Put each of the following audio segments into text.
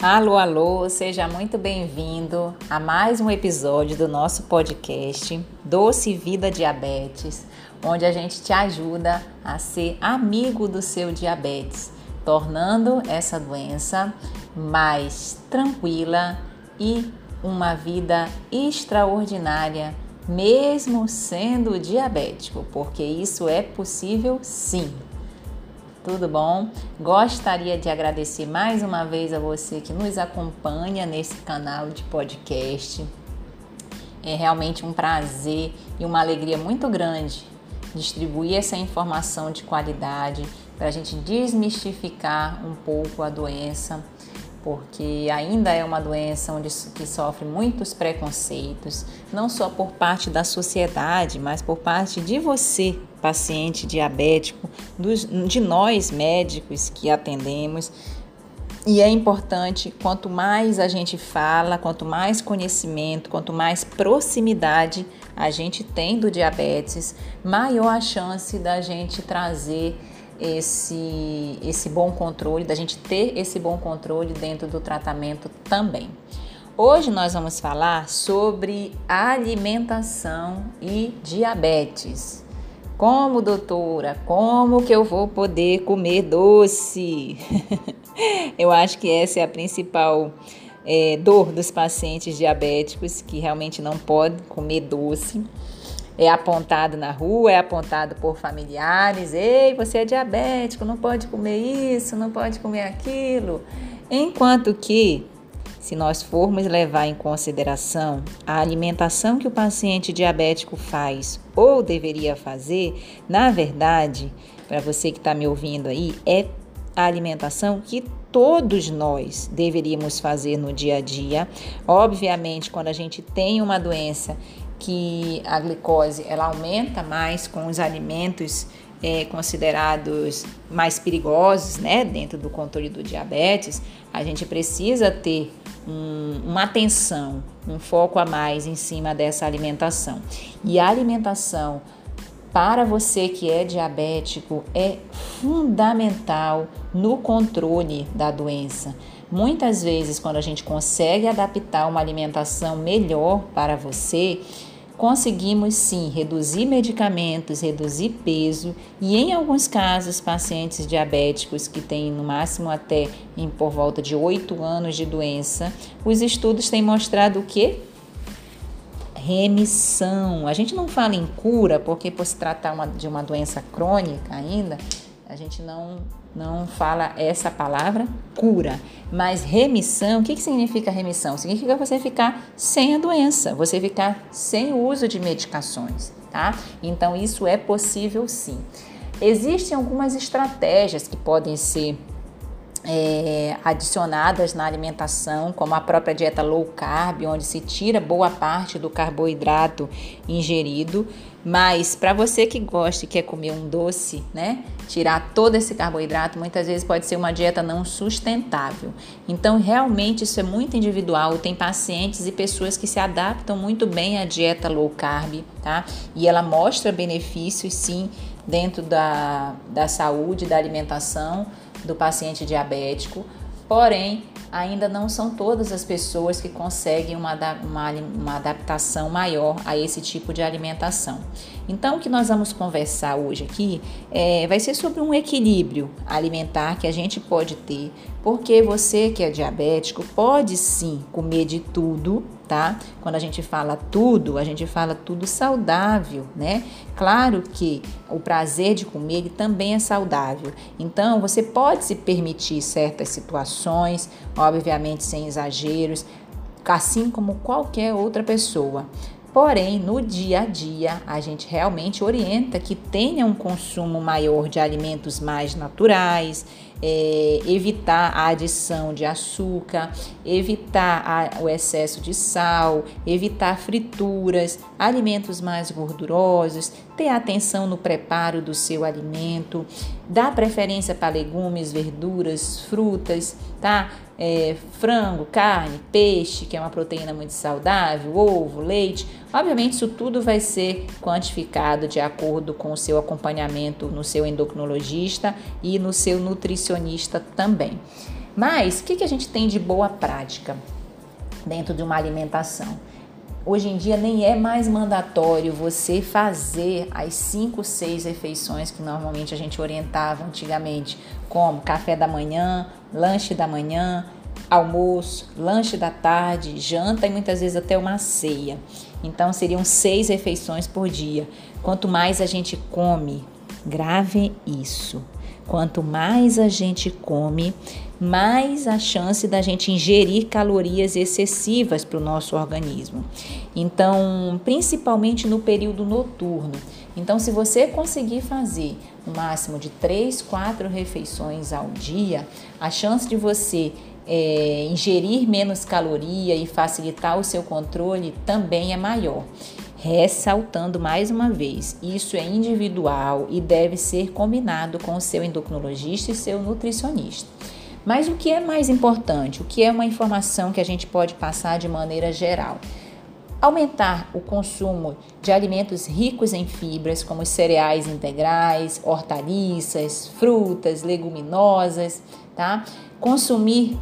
Alô, alô, seja muito bem-vindo a mais um episódio do nosso podcast Doce Vida Diabetes, onde a gente te ajuda a ser amigo do seu diabetes, tornando essa doença mais tranquila e uma vida extraordinária, mesmo sendo diabético, porque isso é possível sim tudo bom? Gostaria de agradecer mais uma vez a você que nos acompanha nesse canal de podcast. É realmente um prazer e uma alegria muito grande distribuir essa informação de qualidade para a gente desmistificar um pouco a doença, porque ainda é uma doença onde, que sofre muitos preconceitos, não só por parte da sociedade, mas por parte de você, paciente diabético, dos, de nós médicos que atendemos. E é importante, quanto mais a gente fala, quanto mais conhecimento, quanto mais proximidade a gente tem do diabetes, maior a chance da gente trazer esse, esse bom controle, da gente ter esse bom controle dentro do tratamento também. Hoje nós vamos falar sobre alimentação e diabetes. Como, doutora, como que eu vou poder comer doce? eu acho que essa é a principal é, dor dos pacientes diabéticos que realmente não podem comer doce. É apontado na rua, é apontado por familiares: ei, você é diabético, não pode comer isso, não pode comer aquilo. Enquanto que se nós formos levar em consideração a alimentação que o paciente diabético faz ou deveria fazer, na verdade, para você que está me ouvindo aí, é a alimentação que todos nós deveríamos fazer no dia a dia. Obviamente, quando a gente tem uma doença que a glicose ela aumenta mais com os alimentos é, considerados mais perigosos, né, dentro do controle do diabetes, a gente precisa ter um, uma atenção, um foco a mais em cima dessa alimentação. E a alimentação para você que é diabético é fundamental no controle da doença. Muitas vezes, quando a gente consegue adaptar uma alimentação melhor para você, conseguimos sim reduzir medicamentos, reduzir peso e em alguns casos pacientes diabéticos que têm no máximo até em por volta de 8 anos de doença, os estudos têm mostrado o que remissão. A gente não fala em cura porque por se tratar uma, de uma doença crônica ainda, a gente não não fala essa palavra cura, mas remissão, o que, que significa remissão? Significa você ficar sem a doença, você ficar sem o uso de medicações, tá? Então isso é possível sim. Existem algumas estratégias que podem ser é, adicionadas na alimentação, como a própria dieta low carb, onde se tira boa parte do carboidrato ingerido. Mas para você que gosta e quer comer um doce, né, tirar todo esse carboidrato, muitas vezes pode ser uma dieta não sustentável. Então, realmente isso é muito individual. Tem pacientes e pessoas que se adaptam muito bem à dieta low carb, tá? E ela mostra benefícios sim dentro da, da saúde, da alimentação do paciente diabético, porém, ainda não são todas as pessoas que conseguem uma, uma, uma, adaptação maior a esse tipo de alimentação. Então, o que nós vamos conversar hoje aqui é, vai ser sobre um equilíbrio alimentar que a gente pode ter, porque você que é diabético pode sim comer de tudo, tá? Quando a gente fala tudo, a gente fala tudo saudável, né? Claro que o prazer de comer ele também é saudável. Então, você pode se permitir certas situações, obviamente sem exageros, assim como qualquer outra pessoa. Porém, no dia a dia, a gente realmente orienta que tenha um consumo maior de alimentos mais naturais, é, evitar a adição de açúcar, evitar a, o excesso de sal, evitar frituras, alimentos mais gordurosos, ter atenção no preparo do seu alimento, dar preferência para legumes, verduras, frutas, tá? É, frango, carne, peixe, que é uma proteína muito saudável, ovo, leite. Obviamente, isso tudo vai ser quantificado de acordo com o seu acompanhamento no seu endocrinologista e no seu nutricionista também. Mas o que, que a gente tem de boa prática dentro de uma alimentação? Hoje em dia nem é mais mandatório você fazer as 5, 6 refeições que normalmente a gente orientava antigamente, como café da manhã, lanche da manhã, almoço, lanche da tarde, janta e muitas vezes até uma ceia. Então seriam seis refeições por dia. Quanto mais a gente come, grave isso. Quanto mais a gente come, mais a chance da gente ingerir calorias excessivas para o nosso organismo. Então, principalmente no período noturno. Então, se você conseguir fazer um máximo de 3, 4 refeições ao dia, a chance de você é, ingerir menos caloria e facilitar o seu controle também é maior. Ressaltando mais uma vez, isso é individual e deve ser combinado com o seu endocrinologista e seu nutricionista. Mas o que é mais importante? O que é uma informação que a gente pode passar de maneira geral? Aumentar o consumo de alimentos ricos em fibras, como cereais integrais, hortaliças, frutas, leguminosas, tá? Consumir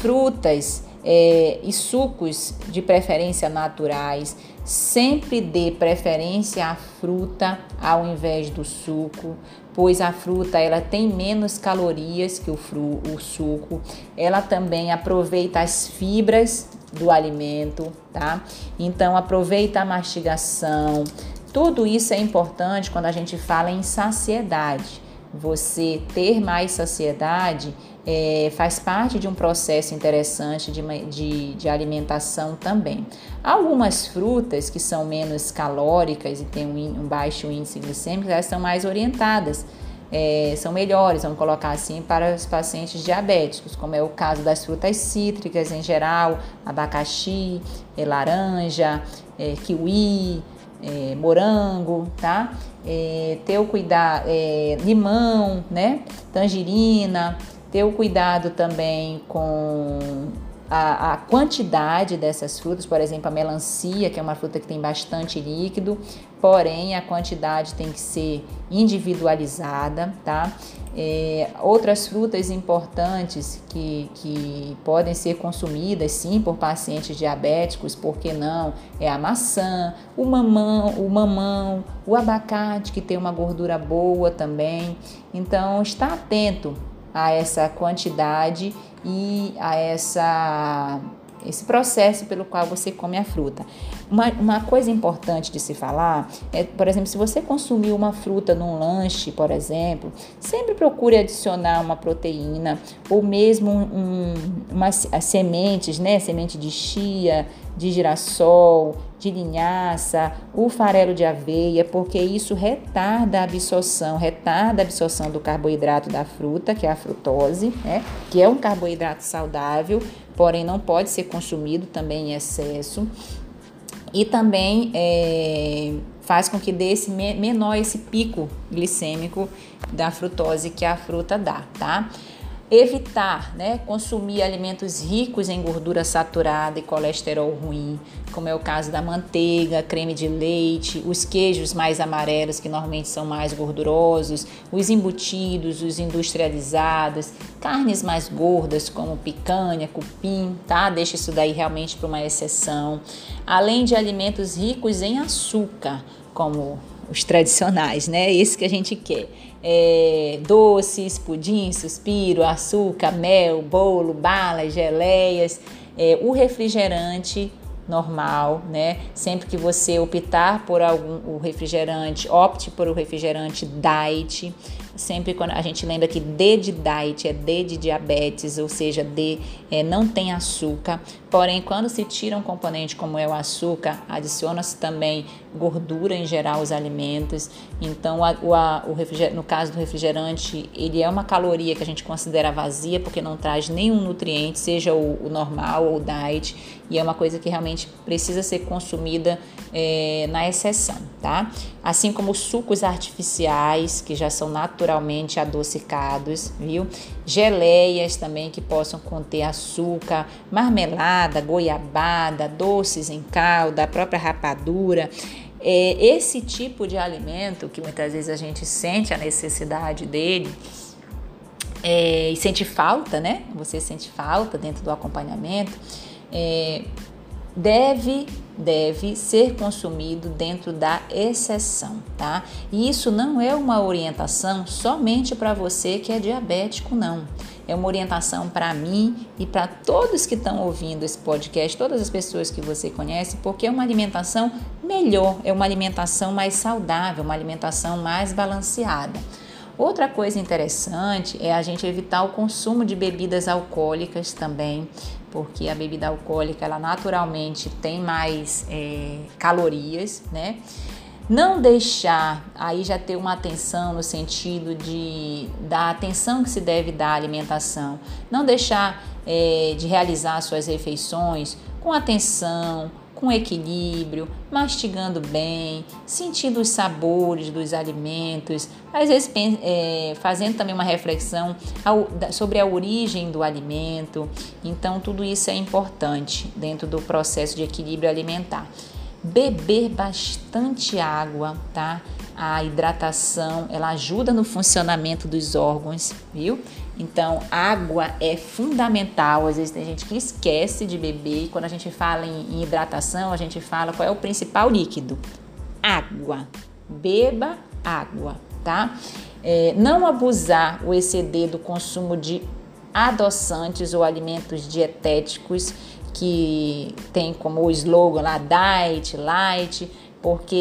frutas é, e sucos de preferência naturais. Sempre dê preferência à fruta ao invés do suco, pois a fruta ela tem menos calorias que o, fru, o suco. Ela também aproveita as fibras do alimento, tá? Então aproveita a mastigação. Tudo isso é importante quando a gente fala em saciedade. Você ter mais saciedade é, faz parte de um processo interessante de, de, de, alimentação também. Algumas frutas que são menos calóricas e têm um, um baixo índice glicêmico, elas são mais orientadas, é, são melhores, vamos colocar assim, para os pacientes diabéticos, como é o caso das frutas cítricas em geral, abacaxi, é, laranja, é, kiwi, é, morango, tá? É, ter o cuidado, é, limão, né? Tangerina, ter o cuidado também com a, a, quantidade dessas frutas, por exemplo, a melancia, que é uma fruta que tem bastante líquido, porém a quantidade tem que ser individualizada, tá? É, outras frutas importantes que, que podem ser consumidas sim por pacientes diabéticos, por que não? É a maçã, o mamão, o mamão, o abacate que tem uma gordura boa também. Então, está atento a essa quantidade e a essa esse processo pelo qual você come a fruta. Uma, uma coisa importante de se falar é, por exemplo, se você consumiu uma fruta num lanche, por exemplo, sempre procure adicionar uma proteína ou mesmo um, umas sementes, né? Semente de chia, de girassol, de linhaça, o farelo de aveia, porque isso retarda a absorção, retarda a absorção do carboidrato da fruta, que é a frutose, né? Que é um carboidrato saudável, porém não pode ser consumido também em excesso e também é, faz com que dê esse menor esse pico glicêmico da frutose que a fruta dá, tá? Evitar, né, consumir alimentos ricos em gordura saturada e colesterol ruim, como é o caso da manteiga, creme de leite, os queijos mais amarelos, que normalmente são mais gordurosos, os embutidos, os industrializados, carnes mais gordas, como picanha, cupim, tá? Deixa isso daí realmente para uma exceção. Além de alimentos ricos em açúcar, como os tradicionais, né? Esse que a gente quer. É, doces, pudim, suspiro, açúcar, mel, bolo, balas, geleias, é, o refrigerante normal, né? Sempre que você optar por algum o refrigerante, opte por o refrigerante diet. Sempre quando a gente lembra que D de diet é D de diabetes, ou seja, D é, não tem açúcar. Porém, quando se tira um componente como é o açúcar, adiciona-se também gordura em geral aos alimentos. Então, a, o, a, o no caso do refrigerante, ele é uma caloria que a gente considera vazia porque não traz nenhum nutriente, seja o, o normal ou o diet, e é uma coisa que realmente precisa ser consumida é, na exceção, tá? Assim como sucos artificiais, que já são naturalmente adocicados, viu? Geleias também que possam conter açúcar, marmelada, goiabada, doces em calda, a própria rapadura. É, esse tipo de alimento que muitas vezes a gente sente a necessidade dele, é, e sente falta, né? Você sente falta dentro do acompanhamento, é, deve deve ser consumido dentro da exceção, tá? E isso não é uma orientação somente para você que é diabético, não. É uma orientação para mim e para todos que estão ouvindo esse podcast, todas as pessoas que você conhece, porque é uma alimentação melhor, é uma alimentação mais saudável, uma alimentação mais balanceada. Outra coisa interessante é a gente evitar o consumo de bebidas alcoólicas também, porque a bebida alcoólica ela naturalmente tem mais é, calorias, né? Não deixar aí já ter uma atenção no sentido de da atenção que se deve dar à alimentação, não deixar é, de realizar suas refeições com atenção, com equilíbrio, mastigando bem, sentindo os sabores dos alimentos, às vezes é, fazendo também uma reflexão sobre a origem do alimento. Então, tudo isso é importante dentro do processo de equilíbrio alimentar. Beber bastante água, tá? A hidratação, ela ajuda no funcionamento dos órgãos, viu? Então, água é fundamental. Às vezes tem gente que esquece de beber. Quando a gente fala em, hidratação, a gente fala qual é o principal líquido: água. Beba água, tá? É, não abusar ou exceder do consumo de adoçantes ou alimentos dietéticos que tem como slogan lá diet, light, porque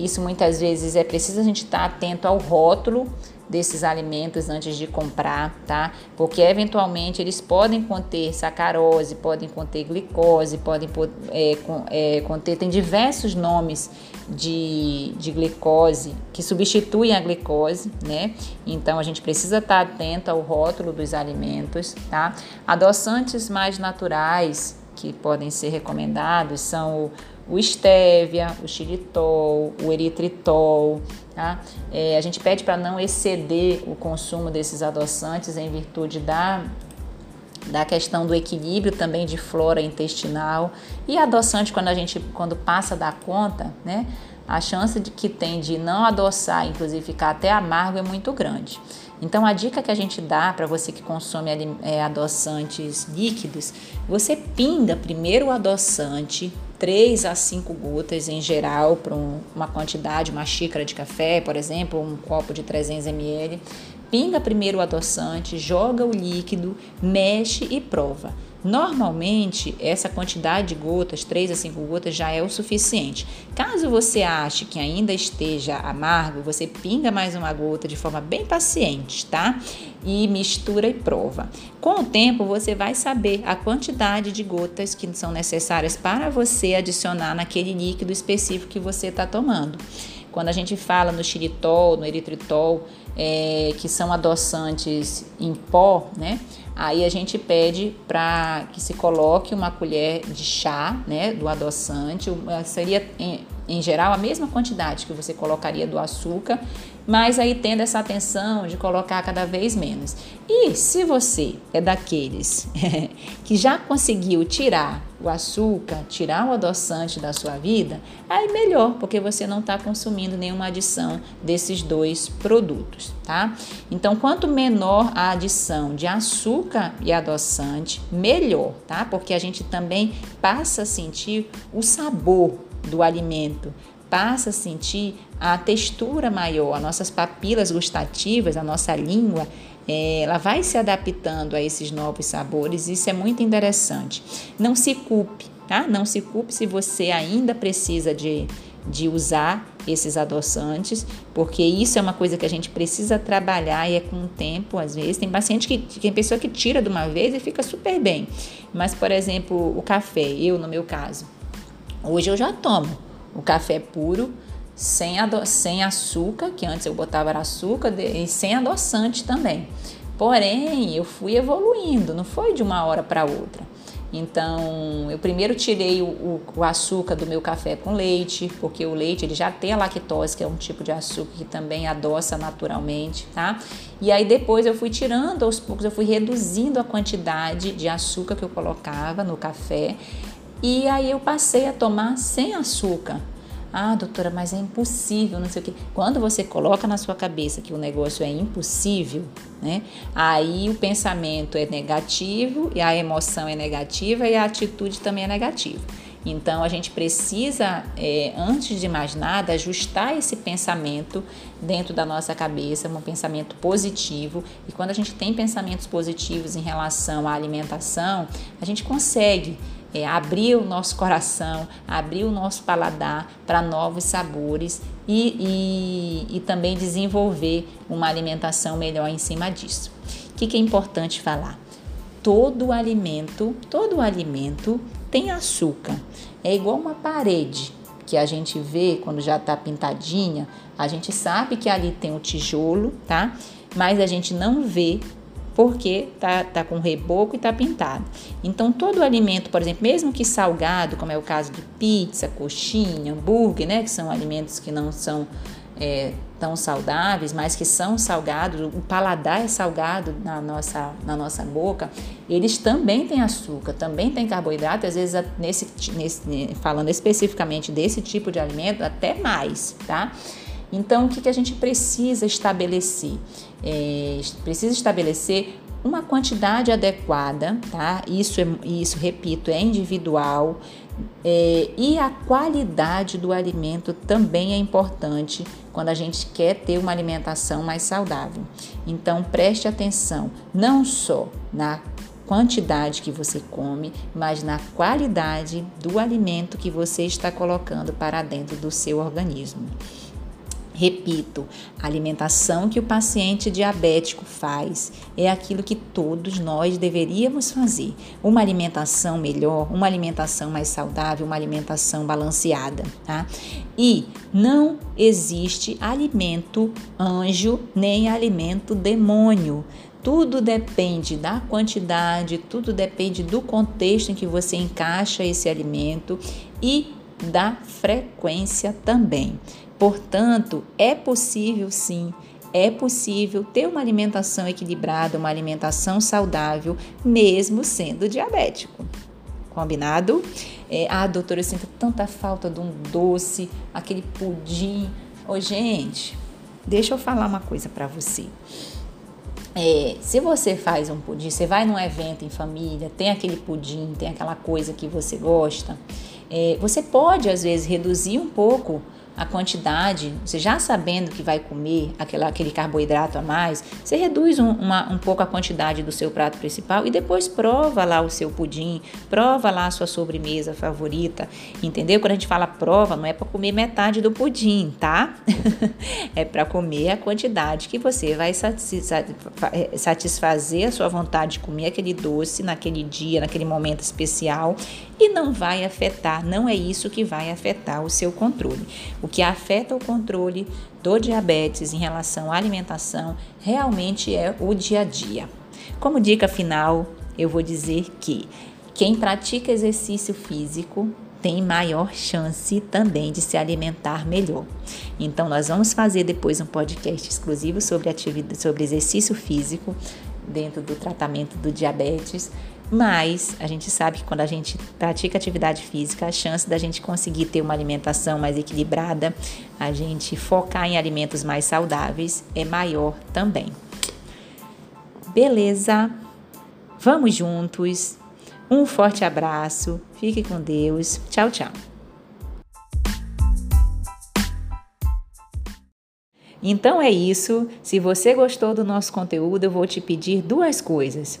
isso muitas vezes é preciso a gente estar tá atento ao rótulo desses alimentos antes de comprar, tá? Porque eventualmente eles podem conter sacarose, podem conter glicose, podem é, é, conter, tem diversos nomes de, de glicose que substituem a glicose, né? Então a gente precisa estar atento ao rótulo dos alimentos, tá? Adoçantes mais naturais que podem ser recomendados são o o estévia, o xilitol, o eritritol. Tá? É, a gente pede para não exceder o consumo desses adoçantes em virtude da, da questão do equilíbrio também de flora intestinal. E adoçante, quando a gente quando passa da conta, né, a chance de que tem de não adoçar, inclusive ficar até amargo, é muito grande. Então, a dica que a gente dá para você que consome é, adoçantes líquidos, você pinga primeiro o adoçante 3 a 5 gotas em geral para um, uma quantidade, uma xícara de café, por exemplo, um copo de 300 ml. Pinga primeiro o adoçante, joga o líquido, mexe e prova. Normalmente, essa quantidade de gotas, 3 a 5 gotas, já é o suficiente. Caso você ache que ainda esteja amargo, você pinga mais uma gota de forma bem paciente, tá? E mistura e prova. Com o tempo, você vai saber a quantidade de gotas que são necessárias para você adicionar naquele líquido específico que você está tomando. Quando a gente fala no xilitol, no eritritol, é, que são adoçantes em pó, né? Aí a gente pede para que se coloque uma colher de chá, né, do adoçante, seria em, em geral a mesma quantidade que você colocaria do açúcar, mas aí tendo essa atenção de colocar cada vez menos. E se você é daqueles que já conseguiu tirar o açúcar, tirar o adoçante da sua vida, aí melhor, porque você não está consumindo nenhuma adição desses dois produtos, tá? Então, quanto menor a adição de açúcar e adoçante, melhor, tá? Porque a gente também passa a sentir o sabor do alimento, passa a sentir a textura maior, as nossas papilas gustativas, a nossa língua, ela vai se adaptando a esses novos sabores, isso é muito interessante. Não se culpe, tá? Não se culpe se você ainda precisa de, de usar esses adoçantes, porque isso é uma coisa que a gente precisa trabalhar e é com o tempo, às vezes. Tem paciente que tem pessoa que tira de uma vez e fica super bem. Mas, por exemplo, o café, eu no meu caso, hoje eu já tomo o café puro, sem, sem açúcar, que antes eu botava açúcar, e sem adoçante também. Porém, eu fui evoluindo, não foi de uma hora para outra. Então, eu primeiro tirei o, o, o, açúcar do meu café com leite, porque o leite ele já tem a lactose, que é um tipo de açúcar que também adoça naturalmente, tá? E aí depois eu fui tirando aos poucos, eu fui reduzindo a quantidade de açúcar que eu colocava no café. E aí eu passei a tomar sem açúcar. Ah, doutora, mas é impossível, não sei o quê. Quando você coloca na sua cabeça que o negócio é impossível, né? Aí o pensamento é negativo e a emoção é negativa e a atitude também é negativa. Então a gente precisa, é, antes de mais nada, ajustar esse pensamento dentro da nossa cabeça, um pensamento positivo. E quando a gente tem pensamentos positivos em relação à alimentação, a gente consegue é, abrir o nosso coração, abrir o nosso paladar para novos sabores e, e, e, também desenvolver uma alimentação melhor em cima disso. O que, que é importante falar? Todo alimento, todo alimento tem açúcar. É igual uma parede que a gente vê quando já está pintadinha. A gente sabe que ali tem o tijolo, tá? Mas a gente não vê porque tá, tá com reboco e tá pintado. Então, todo alimento, por exemplo, mesmo que salgado, como é o caso de pizza, coxinha, hambúrguer, né, que são alimentos que não são é, tão saudáveis, mas que são salgados, o paladar é salgado na nossa, na nossa boca, eles também têm açúcar, também têm carboidrato, às vezes nesse, nesse, falando especificamente desse tipo de alimento, até mais, tá? Então, o que, que a gente precisa estabelecer? É, precisa estabelecer uma quantidade adequada, tá? Isso, é, isso repito, é individual. É, e a qualidade do alimento também é importante quando a gente quer ter uma alimentação mais saudável. Então, preste atenção não só na quantidade que você come, mas na qualidade do alimento que você está colocando para dentro do seu organismo. Repito, a alimentação que o paciente diabético faz é aquilo que todos nós deveríamos fazer. Uma alimentação melhor, uma alimentação mais saudável, uma alimentação balanceada, tá? E não existe alimento anjo nem alimento demônio. Tudo depende da quantidade, tudo depende do contexto em que você encaixa esse alimento e da frequência também. Portanto, é possível sim, é possível ter uma alimentação equilibrada, uma alimentação saudável, mesmo sendo diabético. Combinado? É, ah, doutora, eu sinto tanta falta de um doce, aquele pudim. Ô, gente, deixa eu falar uma coisa para você. É, se você faz um pudim, você vai num evento em família, tem aquele pudim, tem aquela coisa que você gosta, é, você pode às vezes reduzir um pouco a quantidade, você já sabendo que vai comer aquela, aquele carboidrato a mais, você reduz um, uma, um pouco a quantidade do seu prato principal e depois prova lá o seu pudim, prova lá a sua sobremesa favorita, entendeu? Quando a gente fala prova, não é para comer metade do pudim, tá? é para comer a quantidade que você vai satisfazer a sua vontade de comer aquele doce naquele dia, naquele momento especial e não vai afetar, não é isso que vai afetar o seu controle. O que afeta o controle do diabetes em relação à alimentação realmente é o dia a dia. Como dica final, eu vou dizer que quem pratica exercício físico tem maior chance também de se alimentar melhor. Então, nós vamos fazer depois um podcast exclusivo sobre atividade, sobre exercício físico dentro do tratamento do diabetes mas a gente sabe que quando a gente pratica atividade física, a chance da gente conseguir ter uma alimentação mais equilibrada, a gente focar em alimentos mais saudáveis é maior também. Beleza? Vamos juntos. Um forte abraço. Fique com Deus. Tchau, tchau. Então é isso. Se você gostou do nosso conteúdo, eu vou te pedir duas coisas.